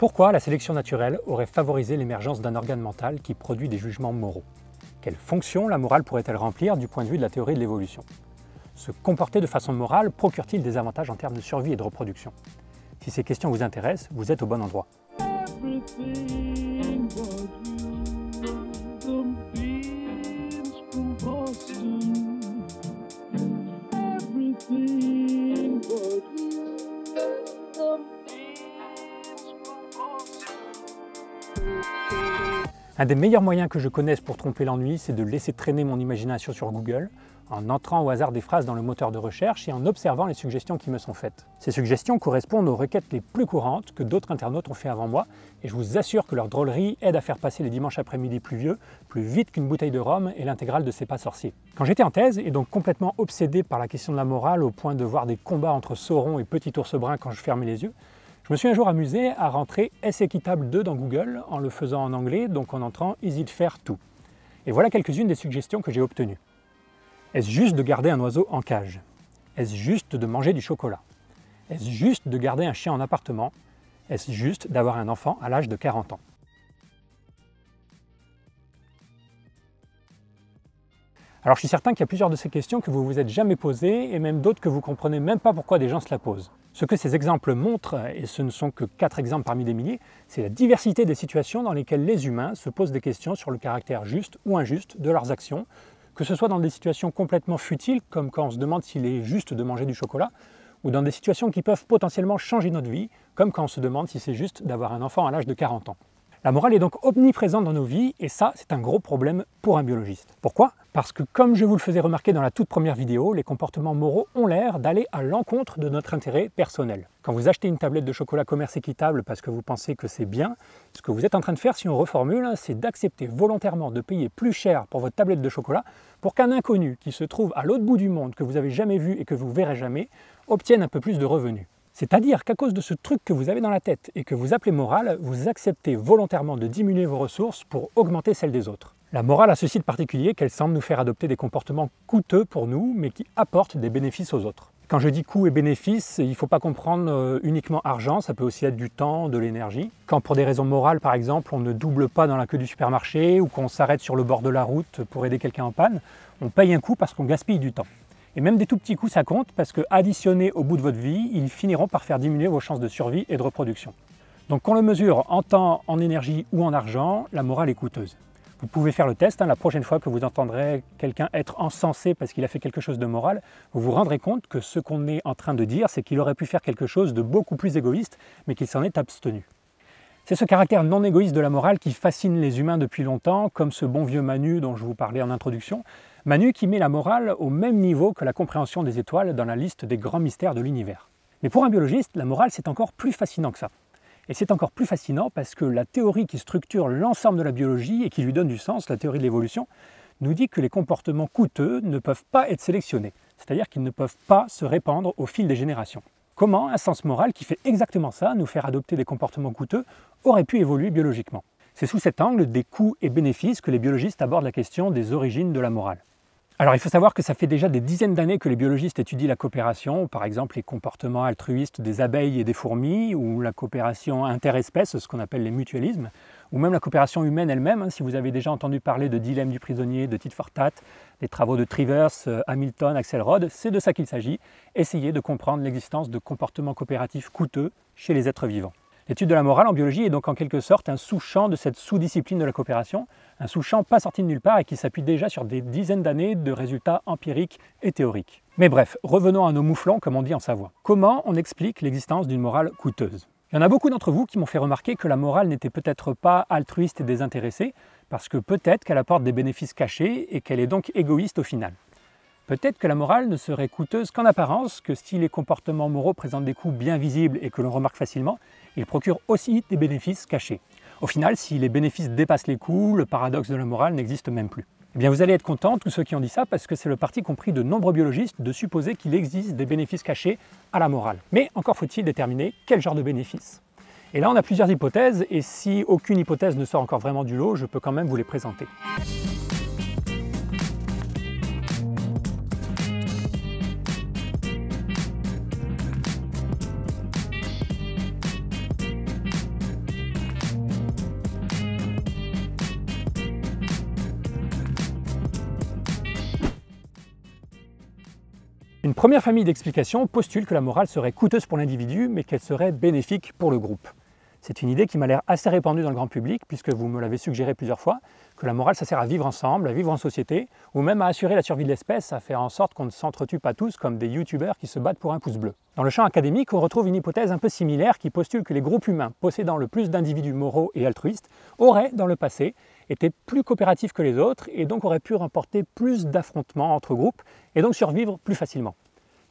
Pourquoi la sélection naturelle aurait favorisé l'émergence d'un organe mental qui produit des jugements moraux? Quelle fonction la morale pourrait-elle remplir du point de vue de la théorie de l'évolution? Se comporter de façon morale procure-t-il des avantages en termes de survie et de reproduction? Si ces questions vous intéressent, vous êtes au bon endroit. Un des meilleurs moyens que je connaisse pour tromper l'ennui, c'est de laisser traîner mon imagination sur Google, en entrant au hasard des phrases dans le moteur de recherche et en observant les suggestions qui me sont faites. Ces suggestions correspondent aux requêtes les plus courantes que d'autres internautes ont fait avant moi, et je vous assure que leur drôlerie aide à faire passer les dimanches après-midi pluvieux plus vite qu'une bouteille de rhum et l'intégrale de C'est pas sorcier. Quand j'étais en thèse, et donc complètement obsédé par la question de la morale au point de voir des combats entre Sauron et Petit Ours Brun quand je fermais les yeux, je me suis un jour amusé à rentrer S équitable 2 dans Google en le faisant en anglais, donc en entrant Easy de faire tout. Et voilà quelques-unes des suggestions que j'ai obtenues. Est-ce juste de garder un oiseau en cage? Est-ce juste de manger du chocolat? Est-ce juste de garder un chien en appartement? Est-ce juste d'avoir un enfant à l'âge de 40 ans? Alors je suis certain qu'il y a plusieurs de ces questions que vous vous êtes jamais posées et même d'autres que vous comprenez même pas pourquoi des gens se la posent. Ce que ces exemples montrent, et ce ne sont que quatre exemples parmi des milliers, c'est la diversité des situations dans lesquelles les humains se posent des questions sur le caractère juste ou injuste de leurs actions, que ce soit dans des situations complètement futiles, comme quand on se demande s'il est juste de manger du chocolat, ou dans des situations qui peuvent potentiellement changer notre vie, comme quand on se demande si c'est juste d'avoir un enfant à l'âge de 40 ans. La morale est donc omniprésente dans nos vies et ça, c'est un gros problème pour un biologiste. Pourquoi? Parce que comme je vous le faisais remarquer dans la toute première vidéo, les comportements moraux ont l'air d'aller à l'encontre de notre intérêt personnel. Quand vous achetez une tablette de chocolat commerce équitable parce que vous pensez que c'est bien, ce que vous êtes en train de faire, si on reformule, c'est d'accepter volontairement de payer plus cher pour votre tablette de chocolat pour qu'un inconnu qui se trouve à l'autre bout du monde, que vous avez jamais vu et que vous verrez jamais, obtienne un peu plus de revenus. C'est-à-dire qu'à cause de ce truc que vous avez dans la tête et que vous appelez morale, vous acceptez volontairement de diminuer vos ressources pour augmenter celles des autres. La morale a ceci de particulier qu'elle semble nous faire adopter des comportements coûteux pour nous, mais qui apportent des bénéfices aux autres. Quand je dis coût et bénéfice, il ne faut pas comprendre euh, uniquement argent, ça peut aussi être du temps, de l'énergie. Quand pour des raisons morales, par exemple, on ne double pas dans la queue du supermarché ou qu'on s'arrête sur le bord de la route pour aider quelqu'un en panne, on paye un coût parce qu'on gaspille du temps. Et même des tout petits coups, ça compte parce que additionnés au bout de votre vie, ils finiront par faire diminuer vos chances de survie et de reproduction. Donc qu'on le mesure en temps, en énergie ou en argent, la morale est coûteuse. Vous pouvez faire le test, hein, la prochaine fois que vous entendrez quelqu'un être encensé parce qu'il a fait quelque chose de moral, vous vous rendrez compte que ce qu'on est en train de dire, c'est qu'il aurait pu faire quelque chose de beaucoup plus égoïste, mais qu'il s'en est abstenu. C'est ce caractère non égoïste de la morale qui fascine les humains depuis longtemps, comme ce bon vieux Manu dont je vous parlais en introduction, Manu qui met la morale au même niveau que la compréhension des étoiles dans la liste des grands mystères de l'univers. Mais pour un biologiste, la morale c'est encore plus fascinant que ça. Et c'est encore plus fascinant parce que la théorie qui structure l'ensemble de la biologie et qui lui donne du sens, la théorie de l'évolution, nous dit que les comportements coûteux ne peuvent pas être sélectionnés, c'est-à-dire qu'ils ne peuvent pas se répandre au fil des générations. Comment un sens moral qui fait exactement ça, nous faire adopter des comportements coûteux, aurait pu évoluer biologiquement? C'est sous cet angle des coûts et bénéfices que les biologistes abordent la question des origines de la morale. Alors il faut savoir que ça fait déjà des dizaines d'années que les biologistes étudient la coopération, par exemple les comportements altruistes des abeilles et des fourmis, ou la coopération interespèce, ce qu'on appelle les mutualismes, ou même la coopération humaine elle-même. Hein, si vous avez déjà entendu parler de dilemme du prisonnier, de Tite Fortat, des travaux de Trivers, euh, Hamilton, Axelrod, c'est de ça qu'il s'agit, essayer de comprendre l'existence de comportements coopératifs coûteux chez les êtres vivants. L'étude de la morale en biologie est donc en quelque sorte un sous-champ de cette sous-discipline de la coopération, un sous-champ pas sorti de nulle part et qui s'appuie déjà sur des dizaines d'années de résultats empiriques et théoriques. Mais bref, revenons à nos mouflons comme on dit en Savoie. Comment on explique l'existence d'une morale coûteuse? Il y en a beaucoup d'entre vous qui m'ont fait remarquer que la morale n'était peut-être pas altruiste et désintéressée, parce que peut-être qu'elle apporte des bénéfices cachés et qu'elle est donc égoïste au final. Peut-être que la morale ne serait coûteuse qu'en apparence, que si les comportements moraux présentent des coûts bien visibles et que l'on remarque facilement, ils procurent aussi des bénéfices cachés. Au final, si les bénéfices dépassent les coûts, le paradoxe de la morale n'existe même plus. Eh bien, vous allez être contents, tous ceux qui ont dit ça, parce que c'est le parti compris de nombreux biologistes de supposer qu'il existe des bénéfices cachés à la morale. Mais encore faut-il déterminer quel genre de bénéfices. Et là, on a plusieurs hypothèses, et si aucune hypothèse ne sort encore vraiment du lot, je peux quand même vous les présenter. Une première famille d'explications postule que la morale serait coûteuse pour l'individu, mais qu'elle serait bénéfique pour le groupe. C'est une idée qui m'a l'air assez répandue dans le grand public, puisque vous me l'avez suggéré plusieurs fois, que la morale, ça sert à vivre ensemble, à vivre en société, ou même à assurer la survie de l'espèce, à faire en sorte qu'on ne s'entretue pas tous comme des youtubeurs qui se battent pour un pouce bleu. Dans le champ académique, on retrouve une hypothèse un peu similaire qui postule que les groupes humains possédant le plus d'individus moraux et altruistes auraient, dans le passé, été plus coopératifs que les autres et donc auraient pu remporter plus d'affrontements entre groupes et donc survivre plus facilement.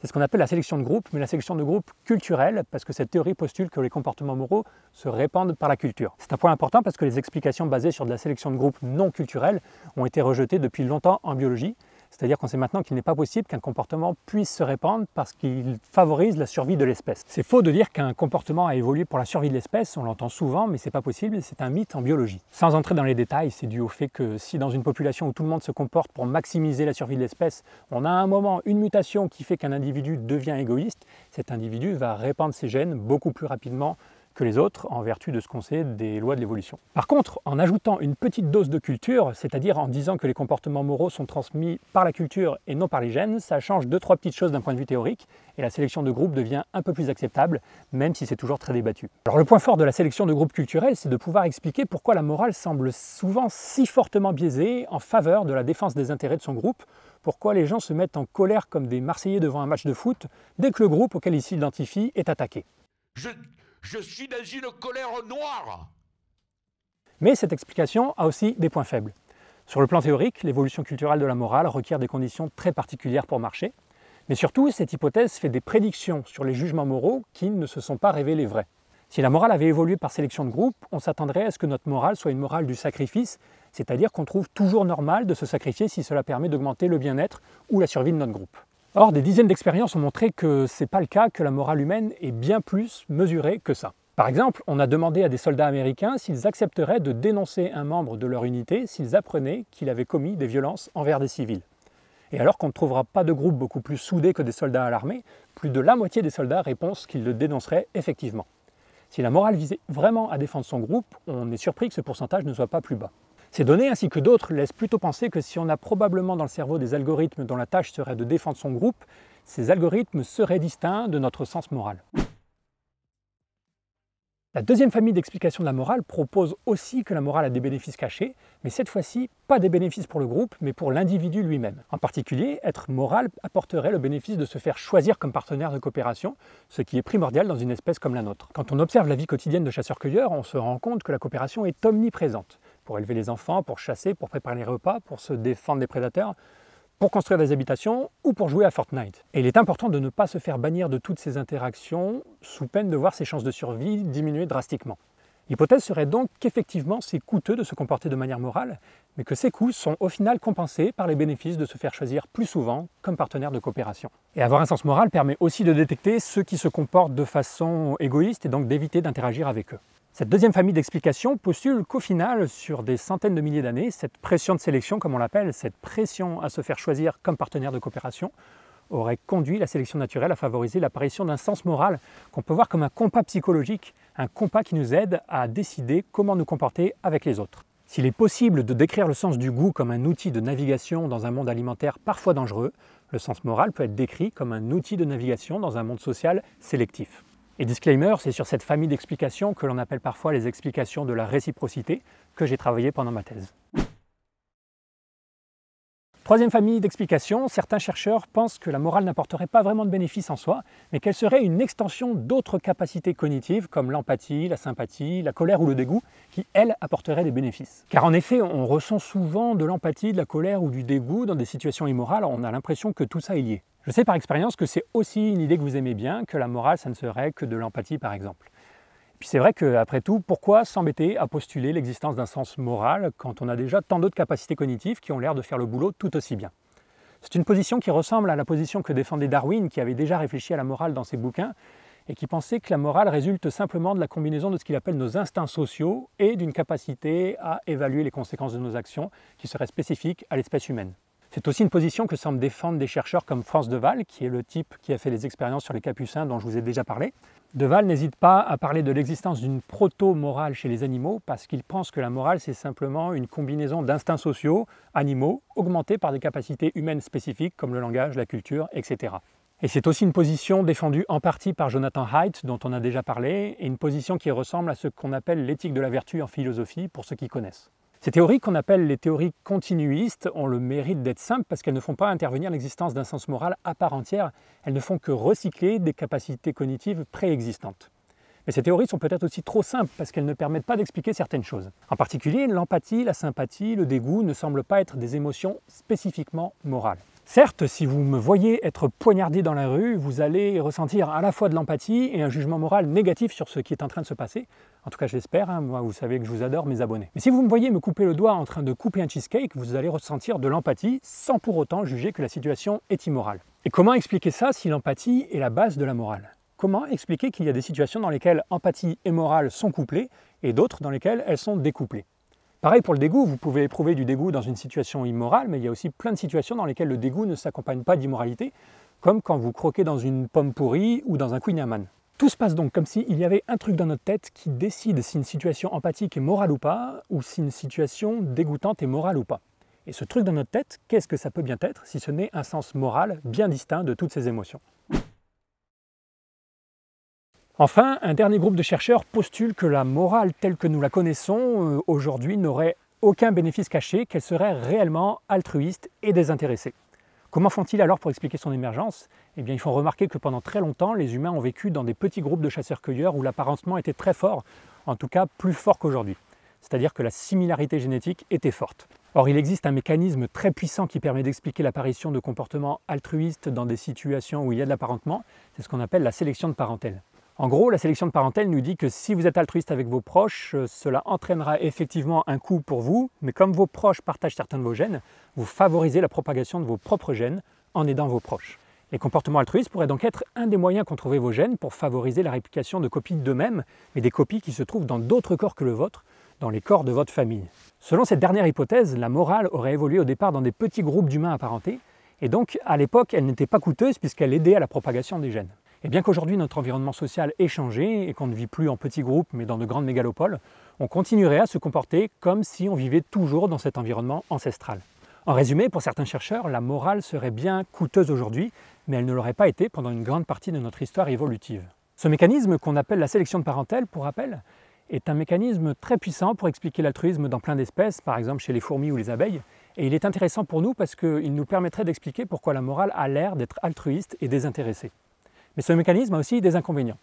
C'est ce qu'on appelle la sélection de groupe, mais la sélection de groupe culturelle, parce que cette théorie postule que les comportements moraux se répandent par la culture. C'est un point important parce que les explications basées sur de la sélection de groupe non culturelle ont été rejetées depuis longtemps en biologie, c'est-à-dire qu'on sait maintenant qu'il n'est pas possible qu'un comportement puisse se répandre parce qu'il favorise la survie de l'espèce. C'est faux de dire qu'un comportement a évolué pour la survie de l'espèce, on l'entend souvent, mais c'est pas possible, c'est un mythe en biologie. Sans entrer dans les détails, c'est dû au fait que si dans une population où tout le monde se comporte pour maximiser la survie de l'espèce, on a à un moment une mutation qui fait qu'un individu devient égoïste, cet individu va répandre ses gènes beaucoup plus rapidement que les autres en vertu de ce qu'on sait des lois de l'évolution. Par contre, en ajoutant une petite dose de culture, c'est-à-dire en disant que les comportements moraux sont transmis par la culture et non par les gènes, ça change deux trois petites choses d'un point de vue théorique et la sélection de groupe devient un peu plus acceptable, même si c'est toujours très débattu. Alors le point fort de la sélection de groupes culturels, c'est de pouvoir expliquer pourquoi la morale semble souvent si fortement biaisée en faveur de la défense des intérêts de son groupe, pourquoi les gens se mettent en colère comme des Marseillais devant un match de foot dès que le groupe auquel ils s'identifient est attaqué. Je suis dans une colère noire. Mais cette explication a aussi des points faibles. Sur le plan théorique, l'évolution culturelle de la morale requiert des conditions très particulières pour marcher. Mais surtout, cette hypothèse fait des prédictions sur les jugements moraux qui ne se sont pas révélés vrais. Si la morale avait évolué par sélection de groupe, on s'attendrait à ce que notre morale soit une morale du sacrifice, c'est-à-dire qu'on trouve toujours normal de se sacrifier si cela permet d'augmenter le bien-être ou la survie de notre groupe. Or, des dizaines d'expériences ont montré que ce n'est pas le cas, que la morale humaine est bien plus mesurée que ça. Par exemple, on a demandé à des soldats américains s'ils accepteraient de dénoncer un membre de leur unité s'ils apprenaient qu'il avait commis des violences envers des civils. Et alors qu'on ne trouvera pas de groupe beaucoup plus soudé que des soldats à l'armée, plus de la moitié des soldats répondent qu'ils le dénonceraient effectivement. Si la morale visait vraiment à défendre son groupe, on est surpris que ce pourcentage ne soit pas plus bas. Ces données, ainsi que d'autres, laissent plutôt penser que si on a probablement dans le cerveau des algorithmes dont la tâche serait de défendre son groupe, ces algorithmes seraient distincts de notre sens moral. La deuxième famille d'explications de la morale propose aussi que la morale a des bénéfices cachés, mais cette fois-ci, pas des bénéfices pour le groupe, mais pour l'individu lui-même. En particulier, être moral apporterait le bénéfice de se faire choisir comme partenaire de coopération, ce qui est primordial dans une espèce comme la nôtre. Quand on observe la vie quotidienne de chasseurs-cueilleurs, on se rend compte que la coopération est omniprésente. Pour élever les enfants, pour chasser, pour préparer les repas, pour se défendre des prédateurs, pour construire des habitations ou pour jouer à Fortnite. Et il est important de ne pas se faire bannir de toutes ces interactions sous peine de voir ses chances de survie diminuer drastiquement. L'hypothèse serait donc qu'effectivement c'est coûteux de se comporter de manière morale, mais que ces coûts sont au final compensés par les bénéfices de se faire choisir plus souvent comme partenaire de coopération. Et avoir un sens moral permet aussi de détecter ceux qui se comportent de façon égoïste et donc d'éviter d'interagir avec eux. Cette deuxième famille d'explications postule qu'au final, sur des centaines de milliers d'années, cette pression de sélection, comme on l'appelle, cette pression à se faire choisir comme partenaire de coopération, aurait conduit la sélection naturelle à favoriser l'apparition d'un sens moral qu'on peut voir comme un compas psychologique, un compas qui nous aide à décider comment nous comporter avec les autres. S'il est possible de décrire le sens du goût comme un outil de navigation dans un monde alimentaire parfois dangereux, le sens moral peut être décrit comme un outil de navigation dans un monde social sélectif. Et disclaimer, c'est sur cette famille d'explications que l'on appelle parfois les explications de la réciprocité que j'ai travaillé pendant ma thèse. Troisième famille d'explications, certains chercheurs pensent que la morale n'apporterait pas vraiment de bénéfices en soi, mais qu'elle serait une extension d'autres capacités cognitives comme l'empathie, la sympathie, la colère ou le dégoût, qui, elles, apporteraient des bénéfices. Car en effet, on ressent souvent de l'empathie, de la colère ou du dégoût dans des situations immorales, on a l'impression que tout ça est lié. Je sais par expérience que c'est aussi une idée que vous aimez bien, que la morale, ça ne serait que de l'empathie par exemple. Puis c'est vrai qu'après tout, pourquoi s'embêter à postuler l'existence d'un sens moral quand on a déjà tant d'autres capacités cognitives qui ont l'air de faire le boulot tout aussi bien? C'est une position qui ressemble à la position que défendait Darwin, qui avait déjà réfléchi à la morale dans ses bouquins, et qui pensait que la morale résulte simplement de la combinaison de ce qu'il appelle nos instincts sociaux et d'une capacité à évaluer les conséquences de nos actions qui seraient spécifiques à l'espèce humaine. C'est aussi une position que semblent défendre des chercheurs comme France Deval, qui est le type qui a fait les expériences sur les capucins dont je vous ai déjà parlé. Deval n'hésite pas à parler de l'existence d'une proto-morale chez les animaux parce qu'il pense que la morale c'est simplement une combinaison d'instincts sociaux, animaux, augmentés par des capacités humaines spécifiques comme le langage, la culture, etc. Et c'est aussi une position défendue en partie par Jonathan Haidt, dont on a déjà parlé, et une position qui ressemble à ce qu'on appelle l'éthique de la vertu en philosophie, pour ceux qui connaissent. Ces théories qu'on appelle les théories continuistes ont le mérite d'être simples parce qu'elles ne font pas intervenir l'existence d'un sens moral à part entière, elles ne font que recycler des capacités cognitives préexistantes. Mais ces théories sont peut-être aussi trop simples parce qu'elles ne permettent pas d'expliquer certaines choses. En particulier, l'empathie, la sympathie, le dégoût ne semblent pas être des émotions spécifiquement morales. Certes, si vous me voyez être poignardé dans la rue, vous allez ressentir à la fois de l'empathie et un jugement moral négatif sur ce qui est en train de se passer. En tout cas, j'espère, hein, vous savez que je vous adore mes abonnés. Mais si vous me voyez me couper le doigt en train de couper un cheesecake, vous allez ressentir de l'empathie sans pour autant juger que la situation est immorale. Et comment expliquer ça si l'empathie est la base de la morale? Comment expliquer qu'il y a des situations dans lesquelles empathie et morale sont couplées et d'autres dans lesquelles elles sont découplées? Pareil pour le dégoût, vous pouvez éprouver du dégoût dans une situation immorale, mais il y a aussi plein de situations dans lesquelles le dégoût ne s'accompagne pas d'immoralité, comme quand vous croquez dans une pomme pourrie ou dans un Queen Tout se passe donc comme s'il y avait un truc dans notre tête qui décide si une situation empathique est morale ou pas, ou si une situation dégoûtante est morale ou pas. Et ce truc dans notre tête, qu'est-ce que ça peut bien être si ce n'est un sens moral bien distinct de toutes ces émotions? Enfin, un dernier groupe de chercheurs postule que la morale telle que nous la connaissons euh, aujourd'hui n'aurait aucun bénéfice caché, qu'elle serait réellement altruiste et désintéressée. Comment font-ils alors pour expliquer son émergence? Eh bien, il faut remarquer que pendant très longtemps, les humains ont vécu dans des petits groupes de chasseurs-cueilleurs où l'apparentement était très fort, en tout cas plus fort qu'aujourd'hui. C'est-à-dire que la similarité génétique était forte. Or, il existe un mécanisme très puissant qui permet d'expliquer l'apparition de comportements altruistes dans des situations où il y a de l'apparentement, c'est ce qu'on appelle la sélection de parentèle. En gros, la sélection de parentèle nous dit que si vous êtes altruiste avec vos proches, euh, cela entraînera effectivement un coût pour vous, mais comme vos proches partagent certains de vos gènes, vous favorisez la propagation de vos propres gènes en aidant vos proches. Les comportements altruistes pourraient donc être un des moyens qu'ont trouvé vos gènes pour favoriser la réplication de copies d'eux-mêmes, mais des copies qui se trouvent dans d'autres corps que le vôtre, dans les corps de votre famille. Selon cette dernière hypothèse, la morale aurait évolué au départ dans des petits groupes d'humains apparentés, et donc à l'époque elle n'était pas coûteuse puisqu'elle aidait à la propagation des gènes. Et bien qu'aujourd'hui notre environnement social ait changé et qu'on ne vit plus en petits groupes mais dans de grandes mégalopoles, on continuerait à se comporter comme si on vivait toujours dans cet environnement ancestral. En résumé, pour certains chercheurs, la morale serait bien coûteuse aujourd'hui, mais elle ne l'aurait pas été pendant une grande partie de notre histoire évolutive. Ce mécanisme qu'on appelle la sélection de parentèle, pour rappel, est un mécanisme très puissant pour expliquer l'altruisme dans plein d'espèces, par exemple chez les fourmis ou les abeilles, et il est intéressant pour nous parce qu'il nous permettrait d'expliquer pourquoi la morale a l'air d'être altruiste et désintéressée. Mais ce mécanisme a aussi des inconvénients.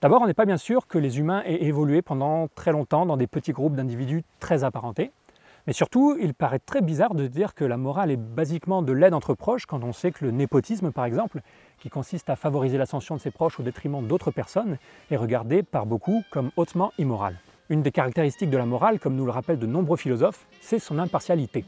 D'abord, on n'est pas bien sûr que les humains aient évolué pendant très longtemps dans des petits groupes d'individus très apparentés. Mais surtout, il paraît très bizarre de dire que la morale est basiquement de l'aide entre proches quand on sait que le népotisme, par exemple, qui consiste à favoriser l'ascension de ses proches au détriment d'autres personnes, est regardé par beaucoup comme hautement immoral. Une des caractéristiques de la morale, comme nous le rappellent de nombreux philosophes, c'est son impartialité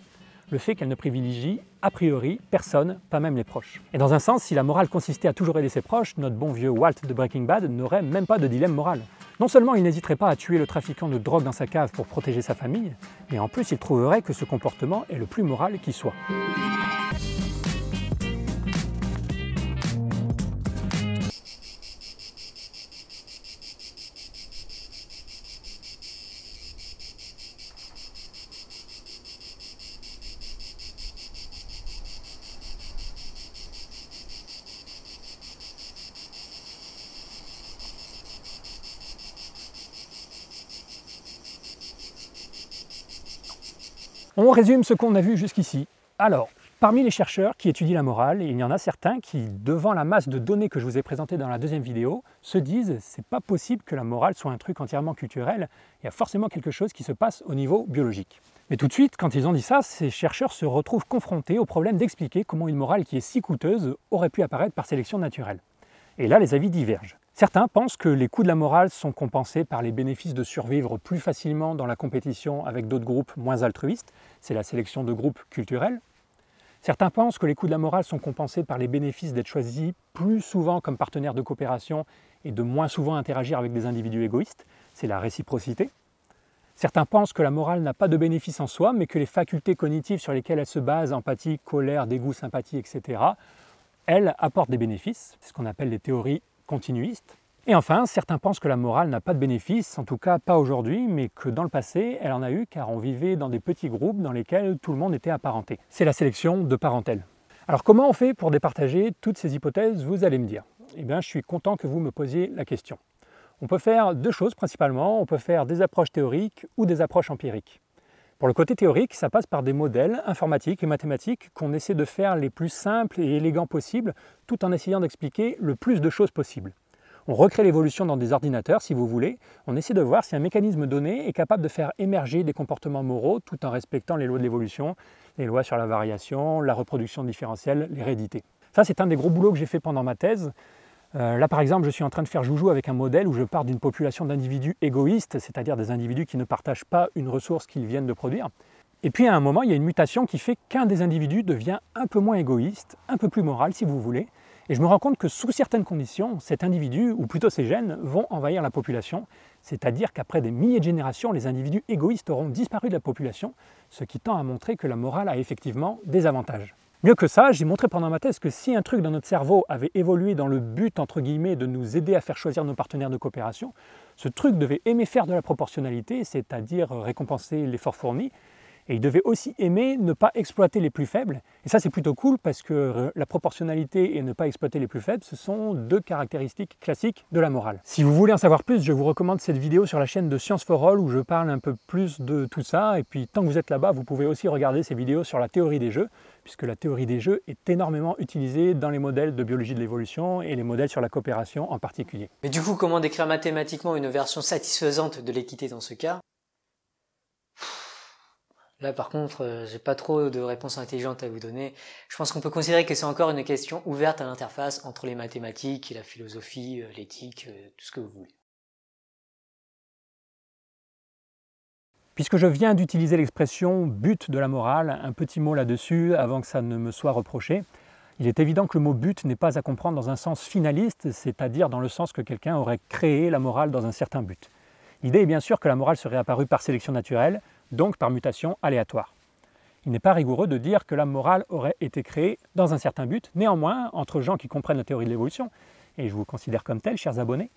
le fait qu'elle ne privilégie a priori personne, pas même les proches. Et dans un sens, si la morale consistait à toujours aider ses proches, notre bon vieux Walt de Breaking Bad n'aurait même pas de dilemme moral. Non seulement il n'hésiterait pas à tuer le trafiquant de drogue dans sa cave pour protéger sa famille, mais en plus il trouverait que ce comportement est le plus moral qui soit. On résume ce qu'on a vu jusqu'ici. Alors, parmi les chercheurs qui étudient la morale, il y en a certains qui, devant la masse de données que je vous ai présentées dans la deuxième vidéo, se disent c'est pas possible que la morale soit un truc entièrement culturel, il y a forcément quelque chose qui se passe au niveau biologique. Mais tout de suite, quand ils ont dit ça, ces chercheurs se retrouvent confrontés au problème d'expliquer comment une morale qui est si coûteuse aurait pu apparaître par sélection naturelle. Et là, les avis divergent. Certains pensent que les coûts de la morale sont compensés par les bénéfices de survivre plus facilement dans la compétition avec d'autres groupes moins altruistes, c'est la sélection de groupes culturels. Certains pensent que les coûts de la morale sont compensés par les bénéfices d'être choisis plus souvent comme partenaires de coopération et de moins souvent interagir avec des individus égoïstes, c'est la réciprocité. Certains pensent que la morale n'a pas de bénéfice en soi, mais que les facultés cognitives sur lesquelles elle se base, empathie, colère, dégoût, sympathie, etc., elles apportent des bénéfices, c'est ce qu'on appelle les théories continuiste. Et enfin, certains pensent que la morale n'a pas de bénéfice, en tout cas pas aujourd'hui, mais que dans le passé, elle en a eu car on vivait dans des petits groupes dans lesquels tout le monde était apparenté. C'est la sélection de parentèle. Alors comment on fait pour départager toutes ces hypothèses, vous allez me dire? Eh bien je suis content que vous me posiez la question. On peut faire deux choses principalement, on peut faire des approches théoriques ou des approches empiriques. Pour le côté théorique, ça passe par des modèles informatiques et mathématiques qu'on essaie de faire les plus simples et élégants possibles, tout en essayant d'expliquer le plus de choses possibles. On recrée l'évolution dans des ordinateurs, si vous voulez. On essaie de voir si un mécanisme donné est capable de faire émerger des comportements moraux tout en respectant les lois de l'évolution, les lois sur la variation, la reproduction différentielle, l'hérédité. Ça, c'est un des gros boulots que j'ai fait pendant ma thèse. Euh, là, par exemple, je suis en train de faire joujou avec un modèle où je pars d'une population d'individus égoïstes, c'est-à-dire des individus qui ne partagent pas une ressource qu'ils viennent de produire. Et puis à un moment, il y a une mutation qui fait qu'un des individus devient un peu moins égoïste, un peu plus moral si vous voulez. Et je me rends compte que sous certaines conditions, cet individu, ou plutôt ces gènes, vont envahir la population. C'est-à-dire qu'après des milliers de générations, les individus égoïstes auront disparu de la population, ce qui tend à montrer que la morale a effectivement des avantages. Mieux que ça, j'ai montré pendant ma thèse que si un truc dans notre cerveau avait évolué dans le but, entre guillemets, de nous aider à faire choisir nos partenaires de coopération, ce truc devait aimer faire de la proportionnalité, c'est-à-dire récompenser l'effort fourni, et il devait aussi aimer ne pas exploiter les plus faibles. Et ça, c'est plutôt cool parce que euh, la proportionnalité et ne pas exploiter les plus faibles, ce sont deux caractéristiques classiques de la morale. Si vous voulez en savoir plus, je vous recommande cette vidéo sur la chaîne de Science for All où je parle un peu plus de tout ça. Et puis, tant que vous êtes là-bas, vous pouvez aussi regarder ces vidéos sur la théorie des jeux, puisque la théorie des jeux est énormément utilisée dans les modèles de biologie de l'évolution et les modèles sur la coopération en particulier. Mais du coup, comment décrire mathématiquement une version satisfaisante de l'équité dans ce cas? Là, par contre, euh, j'ai pas trop de réponses intelligentes à vous donner. Je pense qu'on peut considérer que c'est encore une question ouverte à l'interface entre les mathématiques la philosophie, euh, l'éthique, euh, tout ce que vous voulez. Puisque je viens d'utiliser l'expression but de la morale, un petit mot là-dessus avant que ça ne me soit reproché. Il est évident que le mot but n'est pas à comprendre dans un sens finaliste, c'est-à-dire dans le sens que quelqu'un aurait créé la morale dans un certain but. L'idée est bien sûr que la morale serait apparue par sélection naturelle, donc par mutation aléatoire. Il n'est pas rigoureux de dire que la morale aurait été créée dans un certain but. Néanmoins, entre gens qui comprennent la théorie de l'évolution, et je vous considère comme tel, chers abonnés,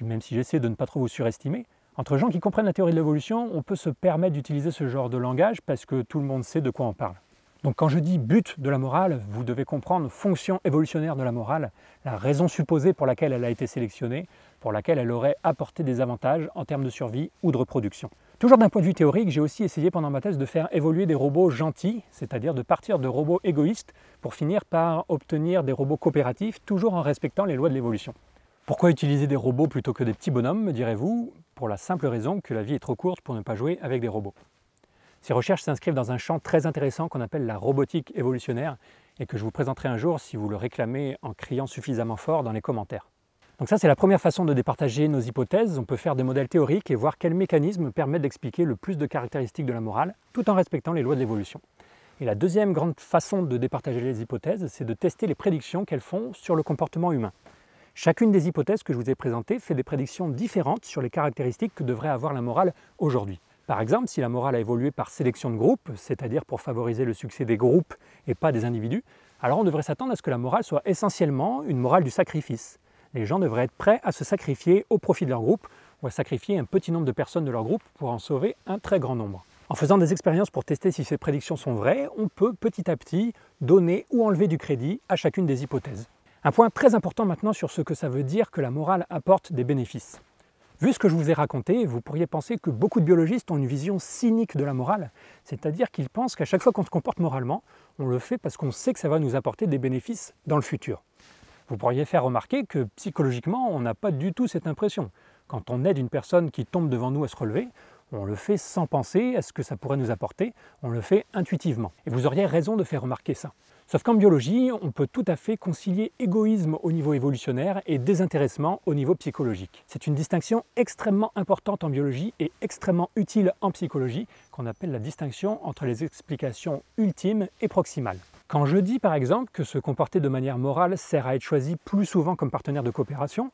même si j'essaie de ne pas trop vous surestimer, entre gens qui comprennent la théorie de l'évolution, on peut se permettre d'utiliser ce genre de langage parce que tout le monde sait de quoi on parle. Donc quand je dis but de la morale, vous devez comprendre fonction évolutionnaire de la morale, la raison supposée pour laquelle elle a été sélectionnée, pour laquelle elle aurait apporté des avantages en termes de survie ou de reproduction. Toujours d'un point de vue théorique, j'ai aussi essayé pendant ma thèse de faire évoluer des robots gentils, c'est-à-dire de partir de robots égoïstes pour finir par obtenir des robots coopératifs, toujours en respectant les lois de l'évolution. Pourquoi utiliser des robots plutôt que des petits bonhommes, me direz-vous? Pour la simple raison que la vie est trop courte pour ne pas jouer avec des robots. Ces recherches s'inscrivent dans un champ très intéressant qu'on appelle la robotique évolutionnaire et que je vous présenterai un jour si vous le réclamez en criant suffisamment fort dans les commentaires. Donc ça, c'est la première façon de départager nos hypothèses. On peut faire des modèles théoriques et voir quels mécanismes permettent d'expliquer le plus de caractéristiques de la morale, tout en respectant les lois de l'évolution. Et la deuxième grande façon de départager les hypothèses, c'est de tester les prédictions qu'elles font sur le comportement humain. Chacune des hypothèses que je vous ai présentées fait des prédictions différentes sur les caractéristiques que devrait avoir la morale aujourd'hui. Par exemple, si la morale a évolué par sélection de groupe, c'est-à-dire pour favoriser le succès des groupes et pas des individus, alors on devrait s'attendre à ce que la morale soit essentiellement une morale du sacrifice les gens devraient être prêts à se sacrifier au profit de leur groupe ou à sacrifier un petit nombre de personnes de leur groupe pour en sauver un très grand nombre. En faisant des expériences pour tester si ces prédictions sont vraies, on peut petit à petit donner ou enlever du crédit à chacune des hypothèses. Un point très important maintenant sur ce que ça veut dire que la morale apporte des bénéfices. Vu ce que je vous ai raconté, vous pourriez penser que beaucoup de biologistes ont une vision cynique de la morale, c'est-à-dire qu'ils pensent qu'à chaque fois qu'on se comporte moralement, on le fait parce qu'on sait que ça va nous apporter des bénéfices dans le futur. Vous pourriez faire remarquer que psychologiquement, on n'a pas du tout cette impression. Quand on aide une personne qui tombe devant nous à se relever, on le fait sans penser à ce que ça pourrait nous apporter, on le fait intuitivement. Et vous auriez raison de faire remarquer ça. Sauf qu'en biologie, on peut tout à fait concilier égoïsme au niveau évolutionnaire et désintéressement au niveau psychologique. C'est une distinction extrêmement importante en biologie et extrêmement utile en psychologie qu'on appelle la distinction entre les explications ultimes et proximales. Quand je dis par exemple que se comporter de manière morale sert à être choisi plus souvent comme partenaire de coopération,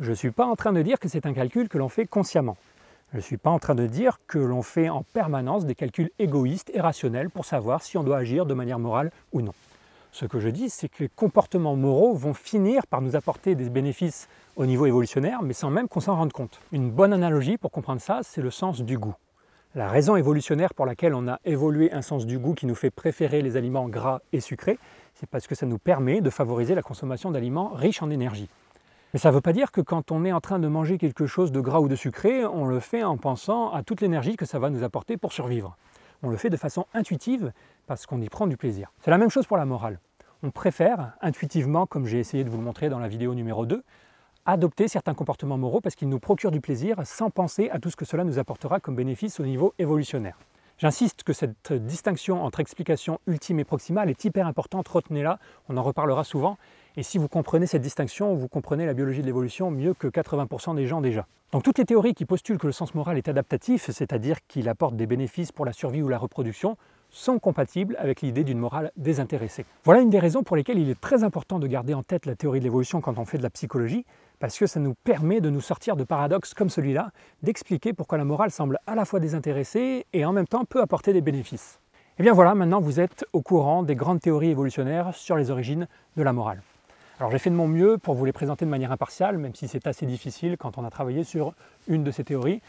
je ne suis pas en train de dire que c'est un calcul que l'on fait consciemment. Je ne suis pas en train de dire que l'on fait en permanence des calculs égoïstes et rationnels pour savoir si on doit agir de manière morale ou non. Ce que je dis, c'est que les comportements moraux vont finir par nous apporter des bénéfices au niveau évolutionnaire, mais sans même qu'on s'en rende compte. Une bonne analogie pour comprendre ça, c'est le sens du goût. La raison évolutionnaire pour laquelle on a évolué un sens du goût qui nous fait préférer les aliments gras et sucrés, c'est parce que ça nous permet de favoriser la consommation d'aliments riches en énergie. Mais ça ne veut pas dire que quand on est en train de manger quelque chose de gras ou de sucré, on le fait en pensant à toute l'énergie que ça va nous apporter pour survivre. On le fait de façon intuitive parce qu'on y prend du plaisir. C'est la même chose pour la morale. On préfère intuitivement, comme j'ai essayé de vous le montrer dans la vidéo numéro 2, adopter certains comportements moraux parce qu'ils nous procurent du plaisir sans penser à tout ce que cela nous apportera comme bénéfice au niveau évolutionnaire. J'insiste que cette distinction entre explication ultime et proximale est hyper importante, retenez-la, on en reparlera souvent, et si vous comprenez cette distinction, vous comprenez la biologie de l'évolution mieux que 80% des gens déjà. Donc toutes les théories qui postulent que le sens moral est adaptatif, c'est-à-dire qu'il apporte des bénéfices pour la survie ou la reproduction, sont compatibles avec l'idée d'une morale désintéressée. Voilà une des raisons pour lesquelles il est très important de garder en tête la théorie de l'évolution quand on fait de la psychologie, parce que ça nous permet de nous sortir de paradoxes comme celui-là, d'expliquer pourquoi la morale semble à la fois désintéressée et en même temps peut apporter des bénéfices. Et eh bien voilà, maintenant vous êtes au courant des grandes théories évolutionnaires sur les origines de la morale. Alors j'ai fait de mon mieux pour vous les présenter de manière impartiale, même si c'est assez difficile quand on a travaillé sur une de ces théories.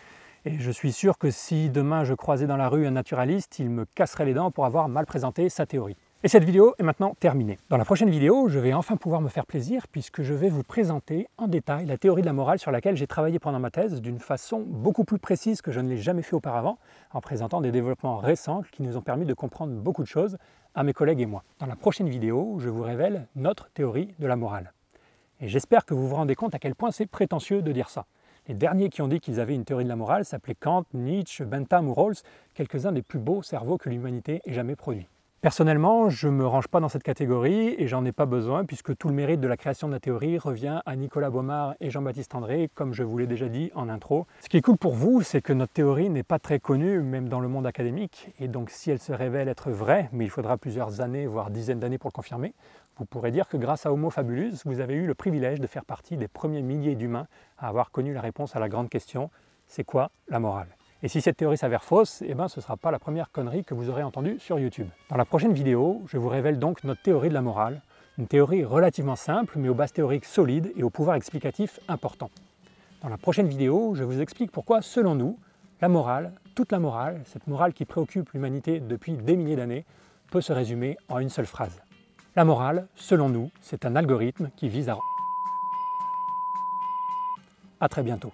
Et je suis sûr que si demain je croisais dans la rue un naturaliste, il me casserait les dents pour avoir mal présenté sa théorie. Et cette vidéo est maintenant terminée. Dans la prochaine vidéo, je vais enfin pouvoir me faire plaisir puisque je vais vous présenter en détail la théorie de la morale sur laquelle j'ai travaillé pendant ma thèse d'une façon beaucoup plus précise que je ne l'ai jamais fait auparavant, en présentant des développements récents qui nous ont permis de comprendre beaucoup de choses à mes collègues et moi. Dans la prochaine vidéo, je vous révèle notre théorie de la morale. Et j'espère que vous vous rendez compte à quel point c'est prétentieux de dire ça. Les derniers qui ont dit qu'ils avaient une théorie de la morale s'appelaient Kant, Nietzsche, Bentham ou Rawls, quelques-uns des plus beaux cerveaux que l'humanité ait jamais produits. Personnellement, je ne me range pas dans cette catégorie et j'en ai pas besoin puisque tout le mérite de la création de la théorie revient à Nicolas Baumard et Jean-Baptiste André, comme je vous l'ai déjà dit en intro. Ce qui est cool pour vous, c'est que notre théorie n'est pas très connue, même dans le monde académique, et donc si elle se révèle être vraie, mais il faudra plusieurs années, voire dizaines d'années pour le confirmer, vous pourrez dire que grâce à Homo Fabulus, vous avez eu le privilège de faire partie des premiers milliers d'humains à avoir connu la réponse à la grande question, c'est quoi la morale? Et si cette théorie s'avère fausse, eh ben, ce ne sera pas la première connerie que vous aurez entendue sur YouTube. Dans la prochaine vidéo, je vous révèle donc notre théorie de la morale, une théorie relativement simple, mais aux bases théoriques solides et au pouvoir explicatif important. Dans la prochaine vidéo, je vous explique pourquoi, selon nous, la morale, toute la morale, cette morale qui préoccupe l'humanité depuis des milliers d'années, peut se résumer en une seule phrase. La morale, selon nous, c'est un algorithme qui vise à... A très bientôt.